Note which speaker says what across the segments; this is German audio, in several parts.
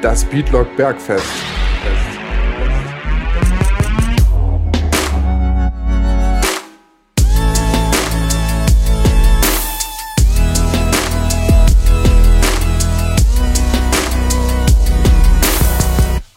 Speaker 1: Das Beatlock Bergfest.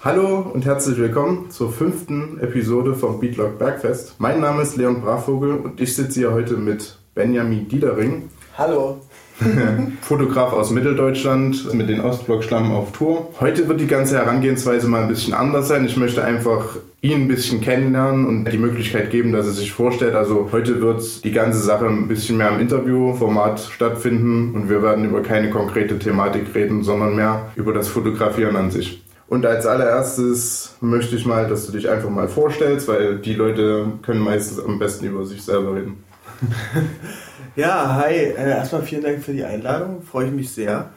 Speaker 1: Hallo und herzlich willkommen zur fünften Episode vom Beatlock Bergfest. Mein Name ist Leon Brachvogel und ich sitze hier heute mit Benjamin Diedering.
Speaker 2: Hallo.
Speaker 1: Fotograf aus Mitteldeutschland mit den Ostblock-Schlammen auf Tour. Heute wird die ganze Herangehensweise mal ein bisschen anders sein. Ich möchte einfach ihn ein bisschen kennenlernen und die Möglichkeit geben, dass er sich vorstellt. Also heute wird die ganze Sache ein bisschen mehr im Interviewformat stattfinden und wir werden über keine konkrete Thematik reden, sondern mehr über das Fotografieren an sich. Und als allererstes möchte ich mal, dass du dich einfach mal vorstellst, weil die Leute können meistens am besten über sich selber reden.
Speaker 2: Ja, hi. Äh, erstmal vielen Dank für die Einladung. Freue ich mich sehr.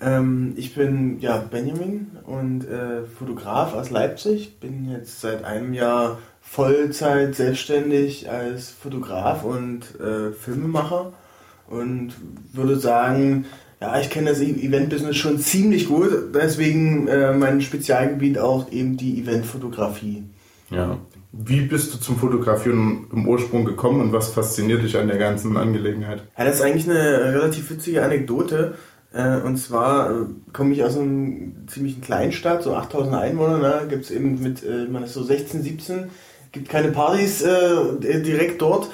Speaker 2: Ähm, ich bin ja Benjamin und äh, Fotograf aus Leipzig. Bin jetzt seit einem Jahr Vollzeit selbstständig als Fotograf und äh, Filmemacher und würde sagen, ja, ich kenne das Event-Business schon ziemlich gut. Deswegen äh, mein Spezialgebiet auch eben die Eventfotografie.
Speaker 1: Ja. Wie bist du zum Fotografieren im Ursprung gekommen und was fasziniert dich an der ganzen Angelegenheit?
Speaker 2: Ja, das ist eigentlich eine relativ witzige Anekdote. Äh, und zwar äh, komme ich aus einem ziemlichen Kleinstadt, so 8000 Einwohner. Ne? Gibt es eben mit, äh, man ist so 16, 17, gibt keine Partys direkt dort.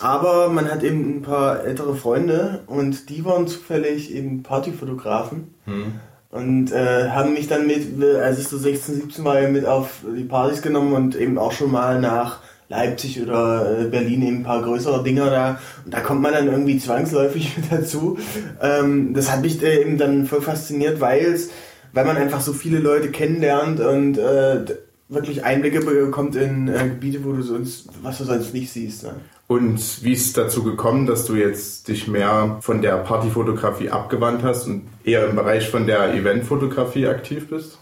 Speaker 2: Aber man hat eben ein paar ältere Freunde und die waren zufällig eben Partyfotografen. Hm und äh, haben mich dann mit, als ich so 16, 17 war, mit auf die Partys genommen und eben auch schon mal nach Leipzig oder äh, Berlin eben ein paar größere Dinger da. Und da kommt man dann irgendwie zwangsläufig mit dazu. Ähm, das hat mich äh, eben dann voll fasziniert, weil weil man einfach so viele Leute kennenlernt und äh, wirklich Einblicke bekommt in äh, Gebiete, wo du sonst, was du sonst nicht siehst. Ne?
Speaker 1: Und wie ist es dazu gekommen, dass du jetzt dich mehr von der Partyfotografie abgewandt hast und eher im Bereich von der Eventfotografie aktiv bist?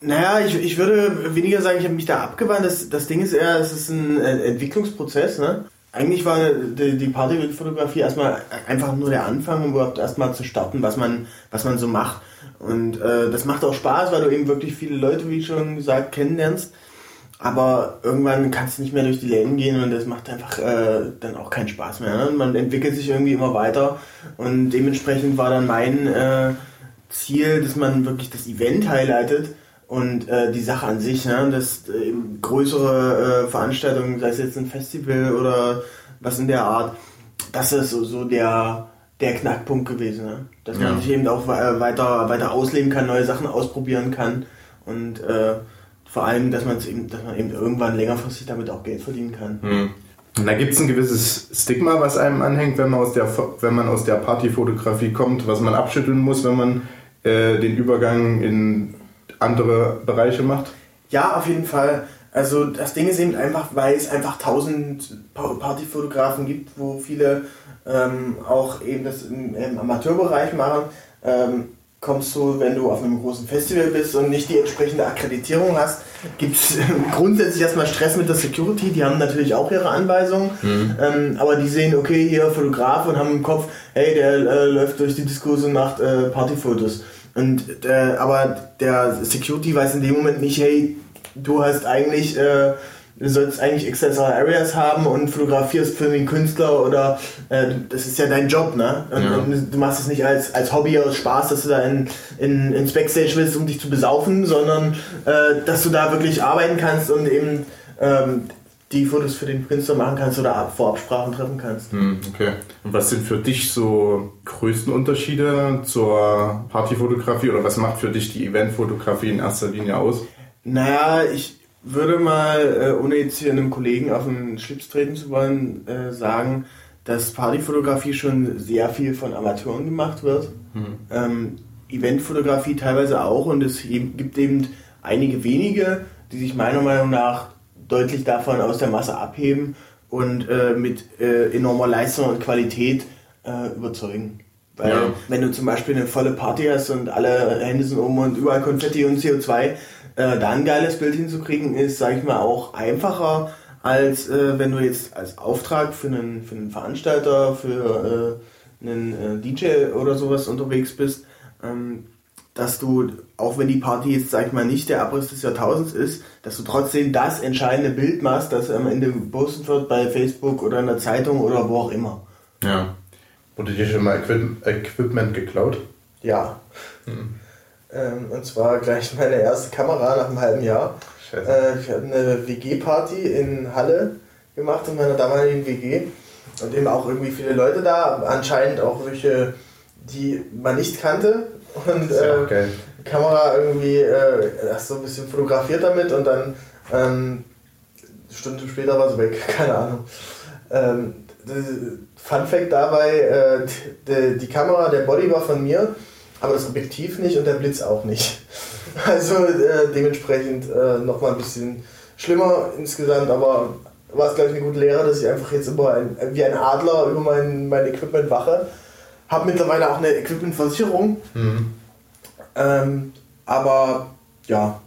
Speaker 2: Naja, ich, ich würde weniger sagen, ich habe mich da abgewandt. Das, das Ding ist eher, es ist ein Entwicklungsprozess. Ne? Eigentlich war die, die Partyfotografie erstmal einfach nur der Anfang, um überhaupt erstmal zu starten, was man, was man so macht. Und äh, das macht auch Spaß, weil du eben wirklich viele Leute, wie schon gesagt, kennenlernst. Aber irgendwann kannst du nicht mehr durch die Läden gehen und das macht einfach äh, dann auch keinen Spaß mehr. Ne? Man entwickelt sich irgendwie immer weiter und dementsprechend war dann mein äh, Ziel, dass man wirklich das Event highlightet und äh, die Sache an sich, ne? dass äh, größere äh, Veranstaltungen, sei es jetzt ein Festival oder was in der Art, das ist so, so der, der Knackpunkt gewesen. Ne? Dass ja. man sich eben auch weiter, weiter ausleben kann, neue Sachen ausprobieren kann und äh, vor allem, dass man eben, dass man eben irgendwann längerfristig damit auch Geld verdienen kann.
Speaker 1: Hm. Und da gibt es ein gewisses Stigma, was einem anhängt, wenn man aus der, wenn man aus der Partyfotografie kommt, was man abschütteln muss, wenn man äh, den Übergang in andere Bereiche macht?
Speaker 2: Ja, auf jeden Fall. Also das Ding ist eben einfach, weil es einfach tausend Partyfotografen gibt, wo viele ähm, auch eben das im, im Amateurbereich machen. Ähm, kommst du, wenn du auf einem großen Festival bist und nicht die entsprechende Akkreditierung hast, gibt es grundsätzlich erstmal Stress mit der Security. Die haben natürlich auch ihre Anweisungen, mhm. ähm, aber die sehen, okay, hier Fotograf und haben im Kopf, hey, der äh, läuft durch die Diskurse und macht äh, Partyfotos. Und äh, aber der Security weiß in dem Moment nicht, hey, du hast eigentlich äh, du sollst eigentlich Accessory Areas haben und fotografierst für den Künstler oder äh, das ist ja dein Job, ne? Und, ja. und, du machst es nicht als, als Hobby aus Spaß, dass du da in, in, ins Backstage willst, um dich zu besaufen, sondern äh, dass du da wirklich arbeiten kannst und eben ähm, die Fotos für den Künstler machen kannst oder Vorabsprachen treffen kannst.
Speaker 1: Hm, okay. Und was sind für dich so größten Unterschiede zur Partyfotografie oder was macht für dich die Eventfotografie in erster Linie aus?
Speaker 2: Naja, ich, würde mal, äh, ohne jetzt hier einem Kollegen auf den Schlips treten zu wollen, äh, sagen, dass Partyfotografie schon sehr viel von Amateuren gemacht wird. Mhm. Ähm, Eventfotografie teilweise auch und es gibt eben einige wenige, die sich meiner Meinung nach deutlich davon aus der Masse abheben und äh, mit äh, enormer Leistung und Qualität äh, überzeugen. Weil ja. wenn du zum Beispiel eine volle Party hast und alle Hände sind oben und überall Konfetti und CO2, äh, da ein geiles Bild hinzukriegen, ist, sag ich mal, auch einfacher, als äh, wenn du jetzt als Auftrag für einen, für einen Veranstalter, für äh, einen äh, DJ oder sowas unterwegs bist. Ähm, dass du, auch wenn die Party jetzt, sag ich mal, nicht der Abriss des Jahrtausends ist, dass du trotzdem das entscheidende Bild machst, das am Ende gepostet wird bei Facebook oder in der Zeitung oder wo auch immer.
Speaker 1: Ja. Wurde dir schon mal Equip Equipment geklaut?
Speaker 2: Ja. Hm. Ähm, und zwar gleich meine erste Kamera nach einem halben Jahr. Äh, ich hatte eine WG-Party in Halle gemacht in meiner damaligen WG. Und eben auch irgendwie viele Leute da, anscheinend auch welche, die man nicht kannte. Und äh, okay. Kamera irgendwie äh, so ein bisschen fotografiert damit und dann ähm, Stunden später war sie weg, keine Ahnung. Ähm, Fun Fact dabei, äh, die, die Kamera, der Body war von mir, aber das Objektiv nicht und der Blitz auch nicht. Also äh, dementsprechend äh, nochmal ein bisschen schlimmer insgesamt, aber war es, glaube ich, eine gute Lehre, dass ich einfach jetzt immer ein, wie ein Adler über mein, mein Equipment wache. Habe mittlerweile auch eine Equipmentversicherung. Mhm. Ähm, aber ja,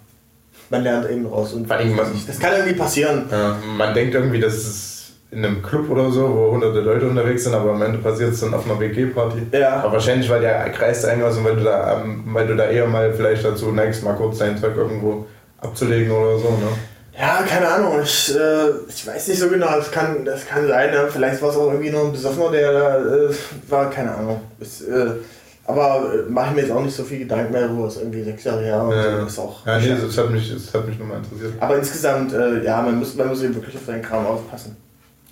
Speaker 2: man lernt eben raus. Und
Speaker 1: man,
Speaker 2: das kann irgendwie passieren.
Speaker 1: Ja, man denkt irgendwie, dass es in einem Club oder so, wo hunderte Leute unterwegs sind, aber am Ende passiert es dann auf einer WG-Party. Ja. Aber wahrscheinlich, weil der Kreis eng ist und weil du, da, ähm, weil du da eher mal vielleicht dazu neigst, mal kurz deinen Zweck irgendwo abzulegen oder so, ne?
Speaker 2: Ja, keine Ahnung. Ich, äh, ich weiß nicht so genau. Das kann, das kann sein. Ne? Vielleicht war es auch irgendwie nur ein Besoffener, der äh, war. Keine Ahnung. Ist, äh, aber äh, mache ich mir jetzt auch nicht so viel Gedanken mehr darüber. Ist irgendwie sechs Jahre her. Und
Speaker 1: ja, ist auch ja, nee, das hat mich, das hat mich nochmal interessiert.
Speaker 2: Aber insgesamt, äh, ja, man muss, man muss eben wirklich auf seinen Kram aufpassen.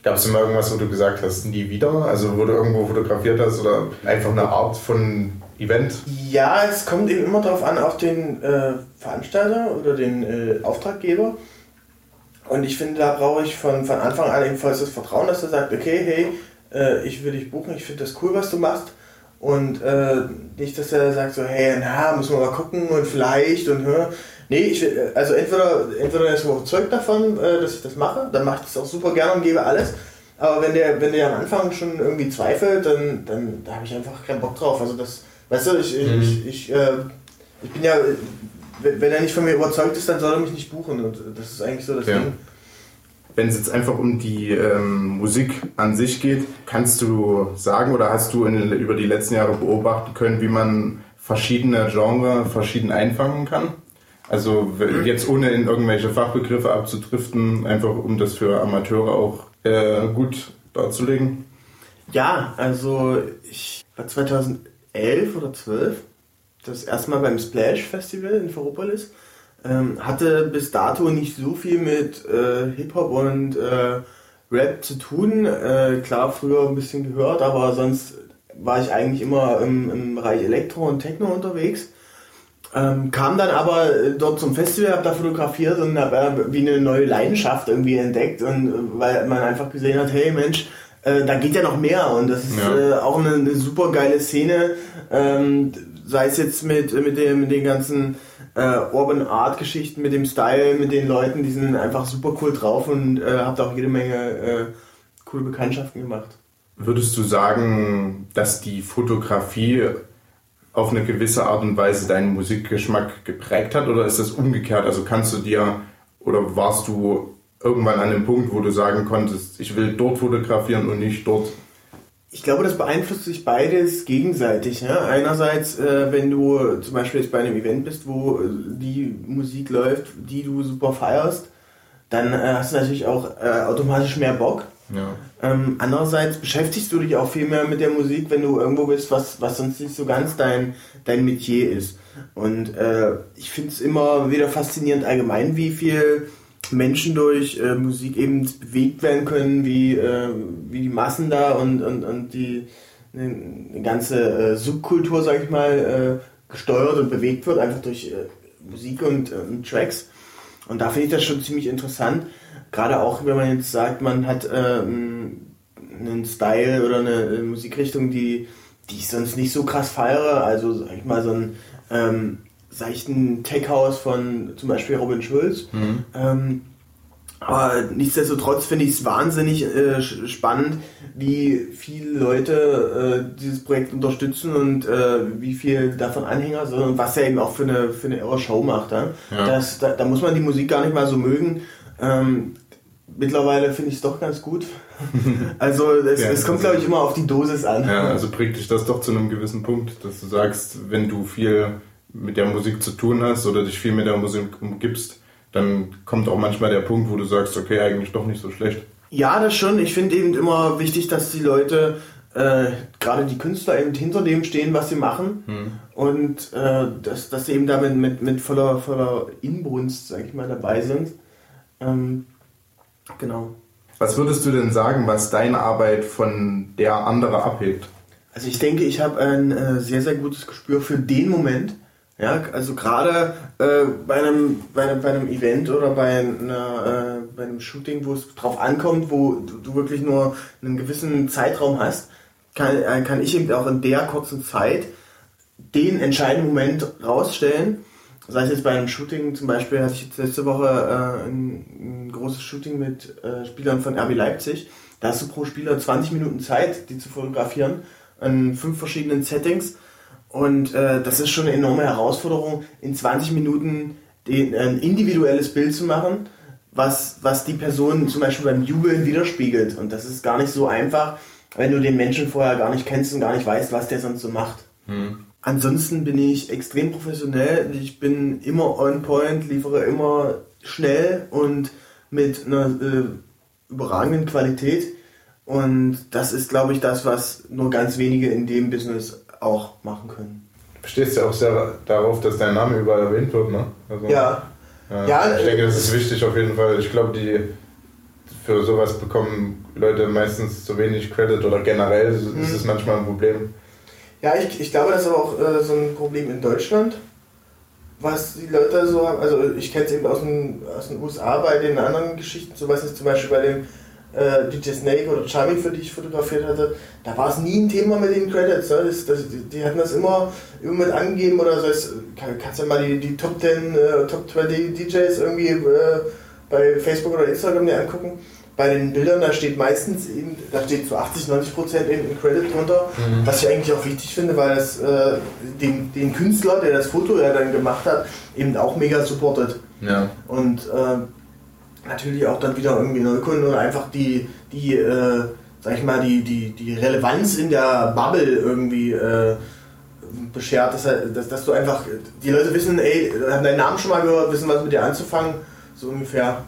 Speaker 1: Gab es immer irgendwas, wo du gesagt hast, nie wieder? Also wo du irgendwo fotografiert hast oder einfach eine Art von Event?
Speaker 2: Ja, es kommt eben immer darauf an, auf den äh, Veranstalter oder den äh, Auftraggeber. Und ich finde, da brauche ich von, von Anfang an ebenfalls das Vertrauen, dass er sagt, okay, hey, äh, ich will dich buchen, ich finde das cool, was du machst. Und äh, nicht, dass er sagt so, hey, na, müssen wir mal gucken und vielleicht und hör. Nee, ich, also entweder, entweder er ist überzeugt davon, äh, dass ich das mache, dann mache ich das auch super gerne und gebe alles. Aber wenn der, wenn der am Anfang schon irgendwie zweifelt, dann, dann da habe ich einfach keinen Bock drauf. Also das, weißt du, ich, mhm. ich, ich, äh, ich bin ja, wenn er nicht von mir überzeugt ist, dann soll er mich nicht buchen. Und das ist eigentlich so das ja. Ding.
Speaker 1: Wenn es jetzt einfach um die ähm, Musik an sich geht, kannst du sagen oder hast du in, über die letzten Jahre beobachten können, wie man verschiedene Genres verschieden einfangen kann? Also jetzt ohne in irgendwelche Fachbegriffe abzudriften, einfach um das für Amateure auch äh, gut darzulegen.
Speaker 2: Ja, also ich war 2011 oder 12 das erste Mal beim Splash Festival in Ferropolis. Ähm, hatte bis dato nicht so viel mit äh, Hip-Hop und äh, Rap zu tun. Äh, klar, früher ein bisschen gehört, aber sonst war ich eigentlich immer im, im Bereich Elektro und Techno unterwegs. Ähm, kam dann aber äh, dort zum Festival, habe da fotografiert und habe wie eine neue Leidenschaft irgendwie entdeckt und äh, weil man einfach gesehen hat, hey Mensch, äh, da geht ja noch mehr und das ist ja. äh, auch eine, eine, super geile Szene, ähm, sei es jetzt mit, mit, dem, mit den ganzen äh, Urban Art Geschichten, mit dem Style, mit den Leuten, die sind einfach super cool drauf und äh, habt auch jede Menge coole Bekanntschaften gemacht.
Speaker 1: Würdest du sagen, dass die Fotografie auf eine gewisse Art und Weise deinen Musikgeschmack geprägt hat oder ist das umgekehrt? Also kannst du dir oder warst du irgendwann an dem Punkt, wo du sagen konntest, ich will dort fotografieren und nicht dort?
Speaker 2: Ich glaube, das beeinflusst sich beides gegenseitig. Ja? Einerseits, äh, wenn du zum Beispiel jetzt bei einem Event bist, wo äh, die Musik läuft, die du super feierst, dann äh, hast du natürlich auch äh, automatisch mehr Bock. Ja. Ähm, andererseits beschäftigst du dich auch viel mehr mit der Musik, wenn du irgendwo bist, was, was sonst nicht so ganz dein, dein Metier ist. Und äh, ich finde es immer wieder faszinierend allgemein, wie viel Menschen durch äh, Musik eben bewegt werden können, wie, äh, wie die Massen da und, und, und die eine, ganze äh, Subkultur, sag ich mal, äh, gesteuert und bewegt wird, einfach durch äh, Musik und, und Tracks. Und da finde ich das schon ziemlich interessant. Gerade auch, wenn man jetzt sagt, man hat äh, einen Style oder eine Musikrichtung, die, die ich sonst nicht so krass feiere. Also, sag ich mal, so einen ähm, seichten Tech-House von zum Beispiel Robin Schulz. Mhm. Ähm, aber nichtsdestotrotz finde ich es wahnsinnig äh, spannend, wie viele Leute äh, dieses Projekt unterstützen und äh, wie viel davon Anhänger sind und was er eben auch für eine, für eine irre Show macht. Ja? ja. Das, da, da, muss man die Musik gar nicht mal so mögen. Ähm, mittlerweile finde ich es doch ganz gut. Also es, ja, es kommt, glaube ich, immer auf die Dosis an.
Speaker 1: Ja, also prägt dich das doch zu einem gewissen Punkt, dass du sagst, wenn du viel mit der Musik zu tun hast oder dich viel mit der Musik umgibst, dann kommt auch manchmal der Punkt, wo du sagst, okay, eigentlich doch nicht so schlecht.
Speaker 2: Ja, das schon. Ich finde eben immer wichtig, dass die Leute, äh, gerade die Künstler, eben hinter dem stehen, was sie machen. Hm. Und äh, dass, dass sie eben damit mit, mit voller, voller Inbrunst, sag ich mal, dabei sind. Ähm, genau.
Speaker 1: Was würdest du denn sagen, was deine Arbeit von der anderer abhebt?
Speaker 2: Also ich denke, ich habe ein äh, sehr, sehr gutes Gespür für den Moment. Ja, also gerade äh, bei, einem, bei, einem, bei einem Event oder bei, einer, äh, bei einem Shooting, wo es drauf ankommt, wo du, du, wirklich nur einen gewissen Zeitraum hast, kann, äh, kann ich eben auch in der kurzen Zeit den entscheidenden Moment rausstellen. Sei es jetzt bei einem Shooting, zum Beispiel hatte ich jetzt letzte Woche äh, ein, ein, großes Shooting mit äh, Spielern von RB Leipzig. Da hast du pro Spieler 20 Minuten Zeit, die zu fotografieren, in fünf verschiedenen Settings und äh, das ist schon eine enorme Herausforderung, in 20 Minuten den, ein individuelles Bild zu machen, was, was die Person zum Beispiel beim Jubeln widerspiegelt. Und das ist gar nicht so einfach, wenn du den Menschen vorher gar nicht kennst und gar nicht weißt, was der sonst so macht. Hm. Ansonsten bin ich extrem professionell. Ich bin immer on point, liefere immer schnell und mit einer äh, überragenden Qualität. Und das ist, glaube ich, das, was nur ganz wenige in dem Business auch machen können.
Speaker 1: Du stehst ja auch sehr darauf, dass dein Name überall erwähnt wird, ne?
Speaker 2: Also, ja.
Speaker 1: ja. ja. Ich denke, das ist wichtig auf jeden Fall. Ich glaube, die für sowas bekommen Leute meistens zu wenig Credit oder generell ist mhm. es manchmal ein Problem.
Speaker 2: Ja, ich, ich glaube, das ist aber auch äh, so ein Problem in Deutschland, was die Leute so haben. Also, ich kenne es eben aus den, aus den USA bei den anderen Geschichten, so was ist zum Beispiel bei dem äh, DJ Snake oder Charming, für die ich fotografiert hatte, da war es nie ein Thema mit den Credits. Ne? Das, das, die, die, hatten das immer, immer mit angegeben oder so. Es, kann, kannst du ja mal die, die Top 10, äh, Top 20 DJs irgendwie äh, bei Facebook oder Instagram dir angucken. Bei den Bildern, da steht meistens eben, da steht zu 80, 90 Prozent eben ein Credit drunter, mhm. was ich eigentlich auch wichtig finde, weil es äh, den, den Künstler, der das Foto ja dann gemacht hat, eben auch mega supportet.
Speaker 1: Ja.
Speaker 2: Und äh, natürlich auch dann wieder irgendwie Neukunden oder einfach die, die äh, sag ich mal, die, die, die Relevanz in der Bubble irgendwie äh, beschert, dass, dass, dass, du einfach, die Leute wissen, ey, haben deinen Namen schon mal gehört, wissen, was mit dir anzufangen, so ungefähr.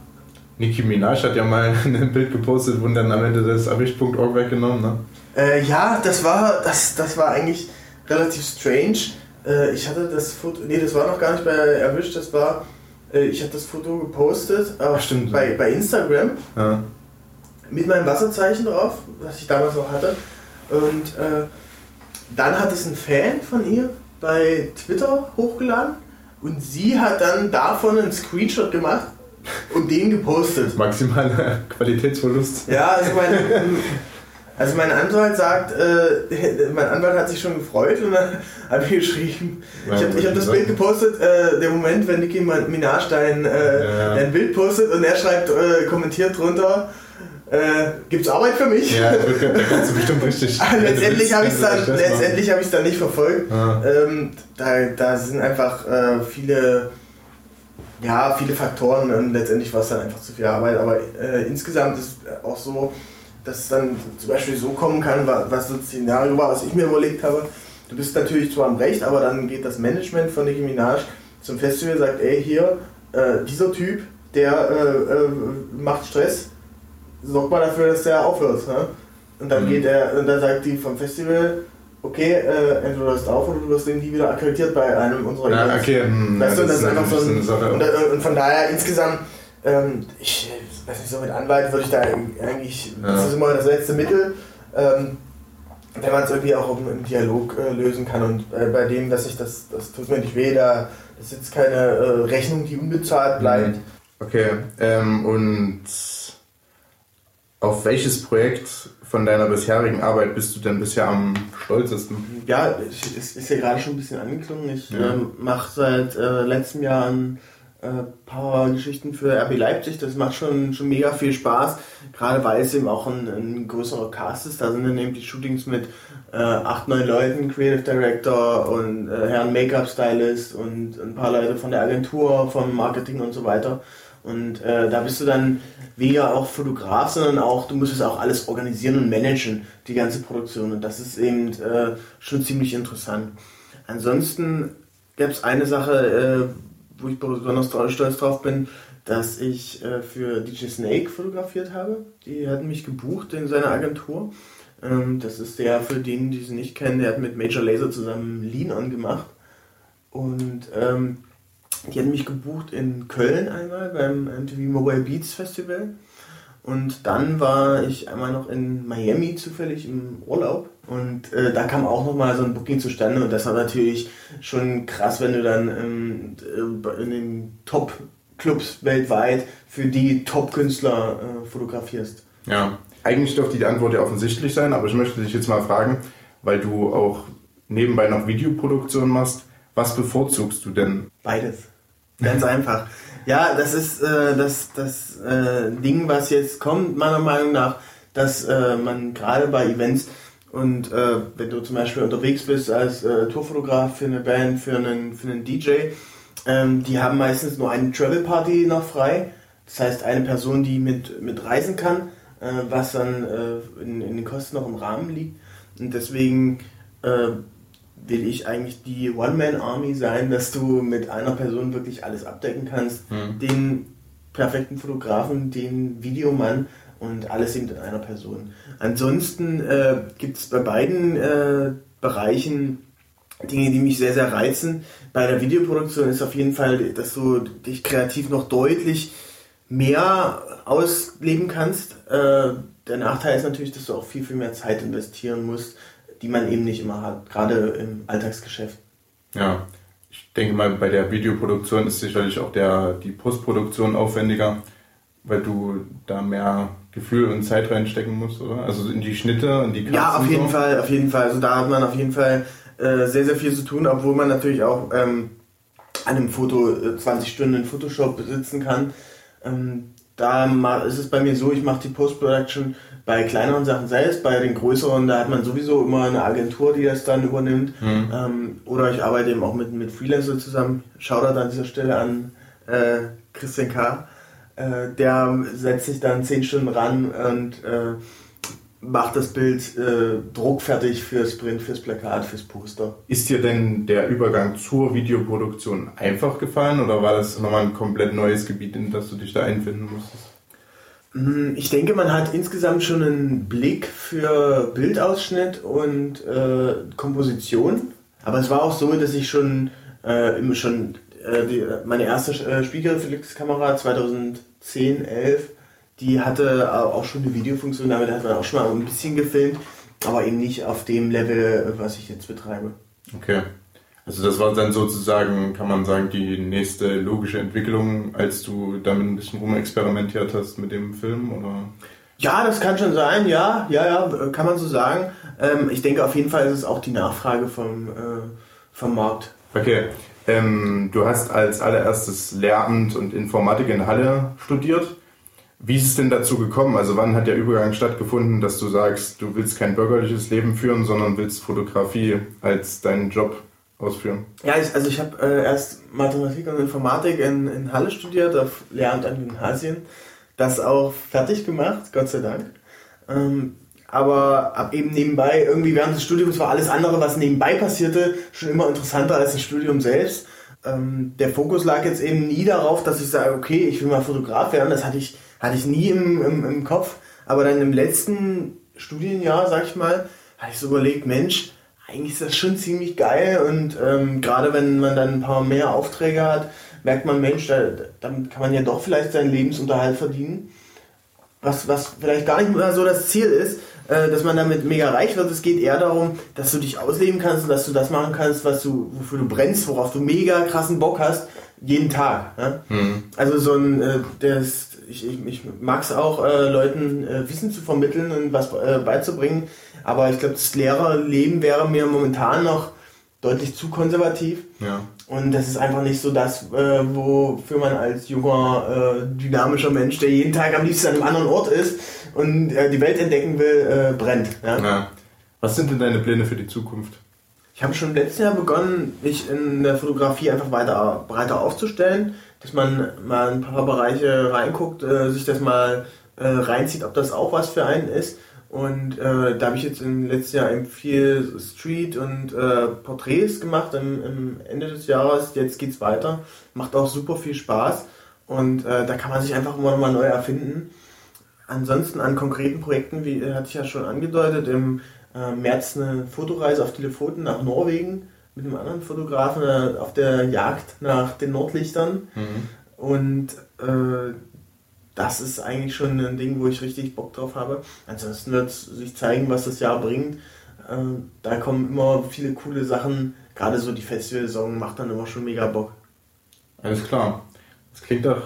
Speaker 1: Nicki Minaj hat ja mal ein Bild gepostet und dann am Ende das Erwischt.org weggenommen, ne?
Speaker 2: Äh, ja, das war, das, das war eigentlich relativ strange. Äh, ich hatte das Foto, nee, das war noch gar nicht bei Erwischt, das war ich habe das Foto gepostet Ach, stimmt. Bei, bei Instagram ja. mit meinem Wasserzeichen drauf, was ich damals noch hatte. Und äh, dann hat es ein Fan von ihr bei Twitter hochgeladen und sie hat dann davon einen Screenshot gemacht und den gepostet.
Speaker 1: Maximaler Qualitätsverlust.
Speaker 2: Ja, also mein, Also mein Anwalt sagt, äh, mein Anwalt hat sich schon gefreut und dann habe ich geschrieben, ich habe hab das Bild gepostet, äh, der Moment, wenn Nicki Minaj dein, äh, ja. dein Bild postet und er schreibt, äh, kommentiert drunter, äh, gibt's Arbeit für mich?
Speaker 1: Ja, da kannst du bestimmt richtig.
Speaker 2: letztendlich habe ich es dann, letztendlich hab dann nicht verfolgt. Ähm, da, da sind einfach äh, viele, ja, viele Faktoren und letztendlich war es dann einfach zu viel Arbeit. Aber insgesamt ist auch so, dass es dann zum Beispiel so kommen kann, was so ein Szenario war, was ich mir überlegt habe. Du bist natürlich zwar am Recht, aber dann geht das Management von Nicki Minaj zum Festival und sagt, ey, hier, äh, dieser Typ, der äh, äh, macht Stress, sorgt mal dafür, dass der aufhört. Ne? Und dann mhm. geht er, und dann sagt die vom Festival, okay, äh, entweder du hörst auf oder du wirst irgendwie wieder akkreditiert bei einem unserer
Speaker 1: ja, okay. Hm,
Speaker 2: weißt ja, du, das, das ist einfach so ein, und, und, von daher insgesamt, ähm, ich weiß nicht, so mit Anwalt würde ich da eigentlich, ja. das ist immer das letzte Mittel, ähm, wenn man es irgendwie auch im, Dialog äh, lösen kann. Und äh, bei dem, dass ich das, das tut mir nicht weh, da ist jetzt keine äh, Rechnung, die unbezahlt bleibt.
Speaker 1: Okay, ähm, und auf welches Projekt von deiner bisherigen Arbeit bist du denn bisher am stolzesten?
Speaker 2: Ja, es ist ja gerade schon ein bisschen angeklungen. Ich ja. ähm, mache seit äh, letztem Jahr ein Power-Geschichten für RB Leipzig. Das macht schon, schon mega viel Spaß, gerade weil es eben auch ein, ein größerer Cast ist. Da sind dann eben die Shootings mit äh, acht, neun Leuten, Creative Director und äh, Herrn Make-up-Stylist und ein paar Leute von der Agentur, vom Marketing und so weiter. Und äh, da bist du dann weniger auch Fotograf, sondern auch, du musst es auch alles organisieren und managen, die ganze Produktion. Und das ist eben äh, schon ziemlich interessant. Ansonsten gab es eine Sache, äh, wo ich besonders stolz drauf bin, dass ich äh, für DJ Snake fotografiert habe. Die hatten mich gebucht in seiner Agentur. Ähm, das ist der, für den, die sie nicht kennen, der hat mit Major Laser zusammen Lean On gemacht. Und ähm, die hatten mich gebucht in Köln einmal beim MTV Mobile Beats Festival. Und dann war ich einmal noch in Miami zufällig im Urlaub. Und äh, da kam auch nochmal so ein Booking zustande. Und das war natürlich schon krass, wenn du dann ähm, äh, in den Top-Clubs weltweit für die Top-Künstler äh, fotografierst.
Speaker 1: Ja, eigentlich dürfte die Antwort ja offensichtlich sein, aber ich möchte dich jetzt mal fragen, weil du auch nebenbei noch Videoproduktion machst, was bevorzugst du denn?
Speaker 2: Beides. Ganz einfach. Ja, das ist äh, das, das äh, Ding, was jetzt kommt, meiner Meinung nach, dass äh, man gerade bei Events und äh, wenn du zum Beispiel unterwegs bist als äh, Tourfotograf für eine Band, für einen, für einen DJ, ähm, die haben meistens nur eine Travel Party noch frei. Das heißt, eine Person, die mit, mit reisen kann, äh, was dann in, in den Kosten noch im Rahmen liegt. Und deswegen will ich eigentlich die One-Man-Army sein, dass du mit einer Person wirklich alles abdecken kannst. Mhm. Den perfekten Fotografen, den Videomann und alles eben in einer Person. Ansonsten äh, gibt es bei beiden äh, Bereichen Dinge, die mich sehr, sehr reizen. Bei der Videoproduktion ist auf jeden Fall, dass du dich kreativ noch deutlich mehr ausleben kannst. Äh, der Nachteil ist natürlich, dass du auch viel, viel mehr Zeit investieren musst die man eben nicht immer hat, gerade im Alltagsgeschäft.
Speaker 1: Ja, ich denke mal, bei der Videoproduktion ist sicherlich auch der, die Postproduktion aufwendiger, weil du da mehr Gefühl und Zeit reinstecken musst, oder? Also in die Schnitte, in die
Speaker 2: Cuts Ja, auf jeden so. Fall, auf jeden Fall. Also da hat man auf jeden Fall äh, sehr, sehr viel zu tun, obwohl man natürlich auch ähm, an einem Foto 20 äh, Stunden in Photoshop besitzen kann. Ähm, da ist es bei mir so, ich mache die Post-Production bei kleineren Sachen selbst, bei den größeren, da hat man sowieso immer eine Agentur, die das dann übernimmt. Mhm. Ähm, oder ich arbeite eben auch mit, mit Freelancer zusammen. Shoutout an dieser Stelle an äh, Christian K. Äh, der setzt sich dann 10 Stunden ran und äh, macht das Bild äh, druckfertig fürs Print, fürs Plakat, fürs Poster.
Speaker 1: Ist dir denn der Übergang zur Videoproduktion einfach gefallen oder war das nochmal ein komplett neues Gebiet, in das du dich da einfinden musstest?
Speaker 2: Hm, ich denke, man hat insgesamt schon einen Blick für Bildausschnitt und äh, Komposition. Aber es war auch so, dass ich schon, äh, schon äh, die, meine erste äh, Spiegelreflexkamera 2010, 11, die hatte auch schon eine Videofunktion, damit hat man auch schon mal ein bisschen gefilmt, aber eben nicht auf dem Level, was ich jetzt betreibe.
Speaker 1: Okay. Also das war dann sozusagen, kann man sagen, die nächste logische Entwicklung, als du damit ein bisschen rumexperimentiert hast mit dem Film, oder?
Speaker 2: Ja, das kann schon sein, ja, ja, ja, kann man so sagen. Ähm, ich denke auf jeden Fall ist es auch die Nachfrage vom, äh, vom Markt.
Speaker 1: Okay. Ähm, du hast als allererstes Lehramt und Informatik in Halle studiert. Wie ist es denn dazu gekommen? Also wann hat der Übergang stattgefunden, dass du sagst, du willst kein bürgerliches Leben führen, sondern willst Fotografie als deinen Job ausführen?
Speaker 2: Ja, ich, also ich habe äh, erst Mathematik und Informatik in, in Halle studiert, auf Lehramt an Gymnasien. Das auch fertig gemacht, Gott sei Dank. Ähm, aber ab eben nebenbei, irgendwie während des Studiums war alles andere, was nebenbei passierte, schon immer interessanter als das Studium selbst. Ähm, der Fokus lag jetzt eben nie darauf, dass ich sage, okay, ich will mal Fotograf werden. Das hatte ich, hatte ich nie im, im, im Kopf. Aber dann im letzten Studienjahr, sag ich mal, hatte ich so überlegt, Mensch, eigentlich ist das schon ziemlich geil und ähm, gerade wenn man dann ein paar mehr Aufträge hat, merkt man, Mensch, da, damit kann man ja doch vielleicht seinen Lebensunterhalt verdienen. Was, was vielleicht gar nicht mehr so das Ziel ist, äh, dass man damit mega reich wird. Es geht eher darum, dass du dich ausleben kannst und dass du das machen kannst, was du, wofür du brennst, worauf du mega krassen Bock hast, jeden Tag. Ne? Mhm. Also so ein, äh, das, ich, ich, ich mag es auch, äh, Leuten äh, Wissen zu vermitteln und was beizubringen, aber ich glaube, das Lehrerleben wäre mir momentan noch deutlich zu konservativ.
Speaker 1: Ja.
Speaker 2: Und das ist einfach nicht so das, äh, wofür man als junger, äh, dynamischer Mensch, der jeden Tag am liebsten an einem anderen Ort ist und äh, die Welt entdecken will, äh, brennt. Ja?
Speaker 1: ja? Was sind denn deine Pläne für die Zukunft?
Speaker 2: Ich habe schon letztes Jahr begonnen, mich in der Fotografie einfach weiter breiter aufzustellen, dass man mal ein paar Bereiche reinguckt, äh, sich das mal äh, reinzieht, ob das auch was für einen ist Und äh, da habe ich jetzt im letzten Jahr eben viel Street und äh, Porträts gemacht im, im, Ende des Jahres. Jetzt geht's weiter. Macht auch super viel Spaß. Und äh, da kann man sich einfach immer mal neu erfinden. Ansonsten an konkreten Projekten, wie äh, hatte ich ja schon angedeutet, im äh, März eine Fotoreise auf Telefoten nach Norwegen mit einem anderen Fotografen äh, auf der Jagd nach den Nordlichtern. Mhm. Und äh, das ist eigentlich schon ein Ding, wo ich richtig Bock drauf habe. Ansonsten wird es sich zeigen, was das Jahr bringt. Äh, da kommen immer viele coole Sachen. Gerade so die Festivalsaison macht dann immer schon mega Bock.
Speaker 1: Alles klar. Das klingt doch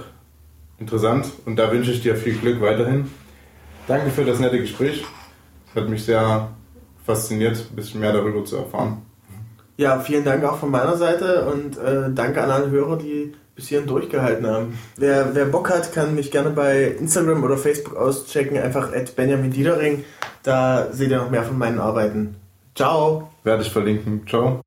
Speaker 1: interessant und da wünsche ich dir viel Glück weiterhin. Danke für das nette Gespräch. Es hat mich sehr fasziniert, ein bisschen mehr darüber zu erfahren.
Speaker 2: Ja, vielen Dank auch von meiner Seite und äh, danke an alle Hörer, die bis hierhin durchgehalten haben. Wer, wer Bock hat, kann mich gerne bei Instagram oder Facebook auschecken, einfach at Benjamin Diedering. Da seht ihr noch mehr von meinen Arbeiten. Ciao.
Speaker 1: Werde ich verlinken. Ciao.